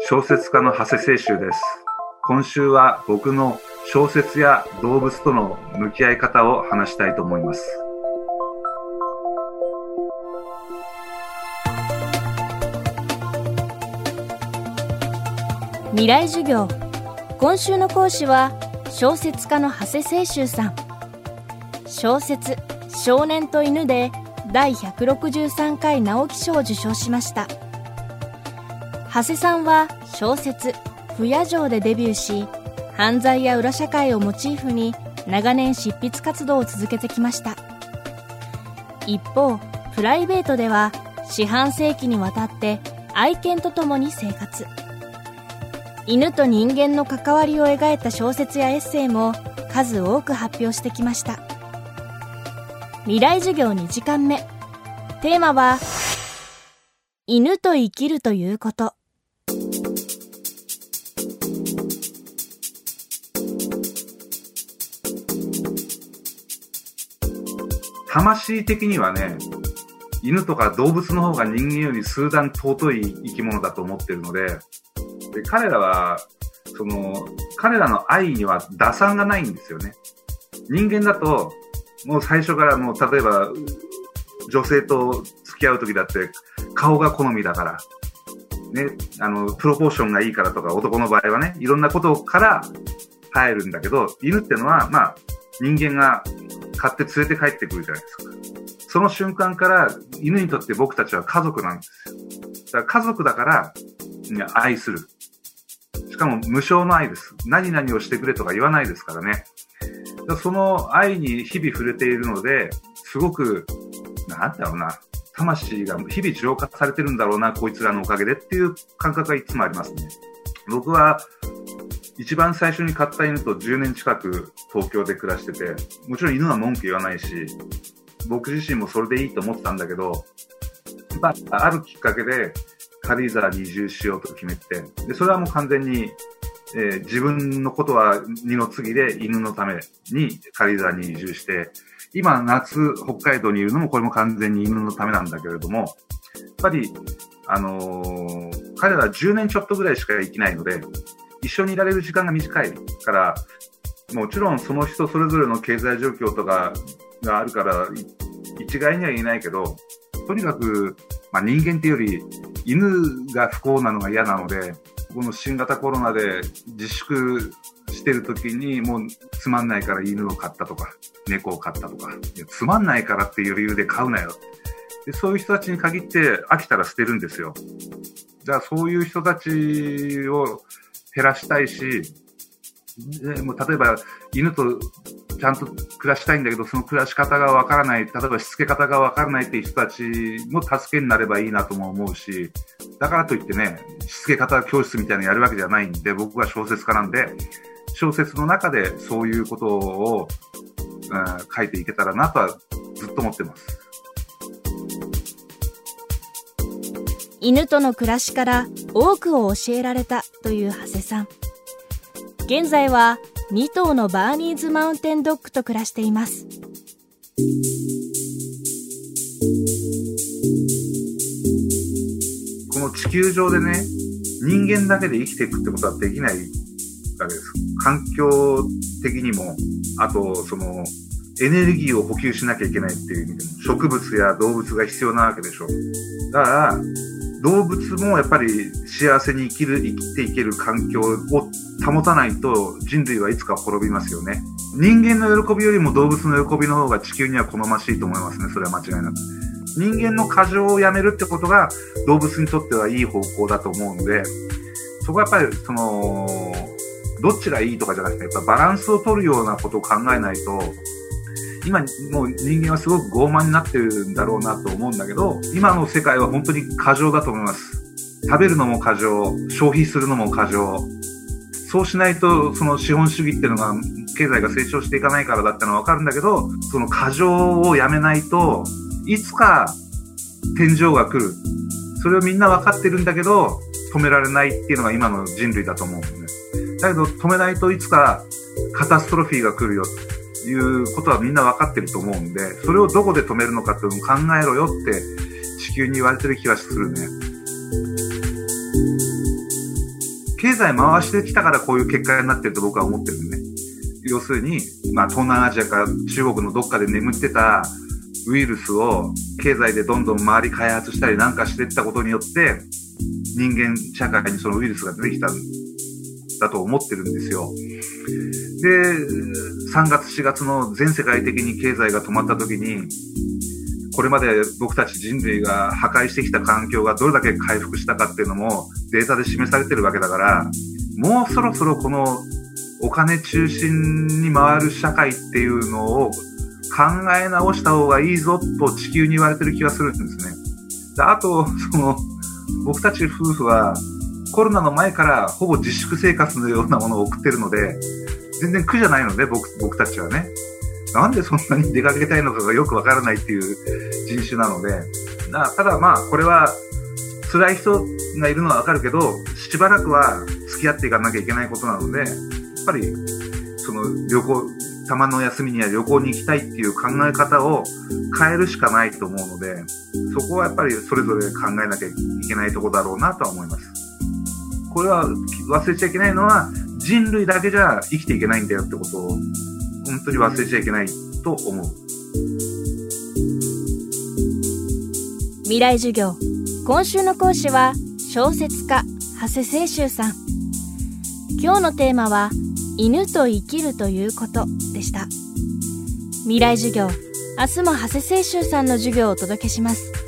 小説家の長谷清舟です。今週は僕の小説や動物との向き合い方を話したいと思います。未来授業今週の講師は小説家の長谷清舟さん小説「少年と犬」で第163回直木賞を受賞しました長谷さんは小説「不夜城」でデビューし犯罪や裏社会をモチーフに長年執筆活動を続けてきました。一方プライベートでは四半世紀にわたって愛犬と共に生活。犬と人間の関わりを描いた小説やエッセイも数多く発表してきました。未来授業2時間目。テーマは犬と生きるということ。魂的にはね、犬とか動物の方が人間より数段尊い生き物だと思ってるので、で彼らは、その、彼らの愛には打算がないんですよね。人間だと、もう最初からもう、例えば、女性と付き合う時だって、顔が好みだから、ね、あの、プロポーションがいいからとか、男の場合はね、いろんなことから入るんだけど、犬ってのは、まあ、人間が買って連れて帰ってくるじゃないですか。その瞬間から犬にとって僕たちは家族なんですよ。だから家族だから愛する。しかも無償の愛です。何々をしてくれとか言わないですからね。らその愛に日々触れているので、すごく、なんだろうな、魂が日々浄化されてるんだろうな、こいつらのおかげでっていう感覚がいつもありますね。僕は一番最初に買った犬と10年近く東京で暮らしてて、もちろん犬は文句言わないし、僕自身もそれでいいと思ってたんだけど、まあ、あるきっかけで軽井沢に移住しようと決めて、で、それはもう完全に、えー、自分のことは二の次で犬のために軽井沢に移住して、今夏北海道にいるのもこれも完全に犬のためなんだけれども、やっぱり、あのー、彼ら10年ちょっとぐらいしか生きないので、一緒にいられる時間が短いから、もちろんその人それぞれの経済状況とかがあるから、一概には言えないけど、とにかく、まあ、人間っていうより、犬が不幸なのが嫌なので、この新型コロナで自粛してる時に、もうつまんないから犬を飼ったとか、猫を飼ったとか、つまんないからっていう理由で飼うなよで。そういう人たちに限って飽きたら捨てるんですよ。じゃあそういう人たちを減らしたいし、でも例えば犬とちゃんと暮らしたいんだけど、その暮らし方がわからない、例えばしつけ方がわからないっていう人たちの助けになればいいなとも思うし、だからといってね、しつけ方教室みたいなのやるわけじゃないんで、僕は小説家なんで、小説の中でそういうことを、うん、書いていけたらなとはずっと思ってます。犬との暮らしから多くを教えられたという長谷さん。現在は2頭のバーニーズマウンテンドッグと暮らしています。この地球上でね人間だけで生きていくってことはできないわけです。環境的にもあとそのエネルギーを補給しなきゃいけないっていう意味でも植物や動物が必要なわけでしょ。だから動物もやっぱり幸せに生きる、生きていける環境を保たないと人類はいつか滅びますよね。人間の喜びよりも動物の喜びの方が地球には好ましいと思いますね。それは間違いなく。人間の過剰をやめるってことが動物にとってはいい方向だと思うので、そこはやっぱりその、どっちがいいとかじゃなくて、やっぱバランスを取るようなことを考えないと、今もう人間はすごく傲慢になってるんだろうなと思うんだけど、今の世界は本当に過剰だと思います。食べるのも過剰、消費するのも過剰。そうしないと、その資本主義っていうのが、経済が成長していかないからだってのはわかるんだけど、その過剰をやめないと、いつか天井が来る。それをみんなわかってるんだけど、止められないっていうのが今の人類だと思うん。だけど止めないといつかカタストロフィーが来るよ。いうことはみんな分かってると思うんで、それをどこで止めるのかっていうのを考えろよって地球に言われてる気がするね。経済回してきたからこういう結果になってると僕は思ってるんでね。要するに、まあ、東南アジアから中国のどっかで眠ってたウイルスを経済でどんどん周り開発したりなんかしていったことによって、人間社会にそのウイルスが出てきたんだと思ってるんですよ。で、3月4月の全世界的に経済が止まった時に、これまで僕たち人類が破壊してきた環境がどれだけ回復したかっていうのもデータで示されてるわけだから、もうそろそろこのお金中心に回る社会っていうのを考え直した方がいいぞと地球に言われてる気がするんですね。であと、その、僕たち夫婦はコロナの前からほぼ自粛生活のようなものを送ってるので、全然苦じゃないので、僕、僕たちはね。なんでそんなに出かけたいのかがよくわからないっていう人種なので、ただまあ、これは辛い人がいるのはわかるけど、しばらくは付き合っていかなきゃいけないことなので、やっぱり、その旅行、たまの休みには旅行に行きたいっていう考え方を変えるしかないと思うので、そこはやっぱりそれぞれ考えなきゃいけないところだろうなとは思います。これは忘れちゃいけないのは、人類だけじゃ生きていけないんだよってことを、本当に忘れちゃいけないと思う。未来授業。今週の講師は小説家長谷清舟さん。今日のテーマは犬と生きるということでした。未来授業。明日も長谷清舟さんの授業をお届けします。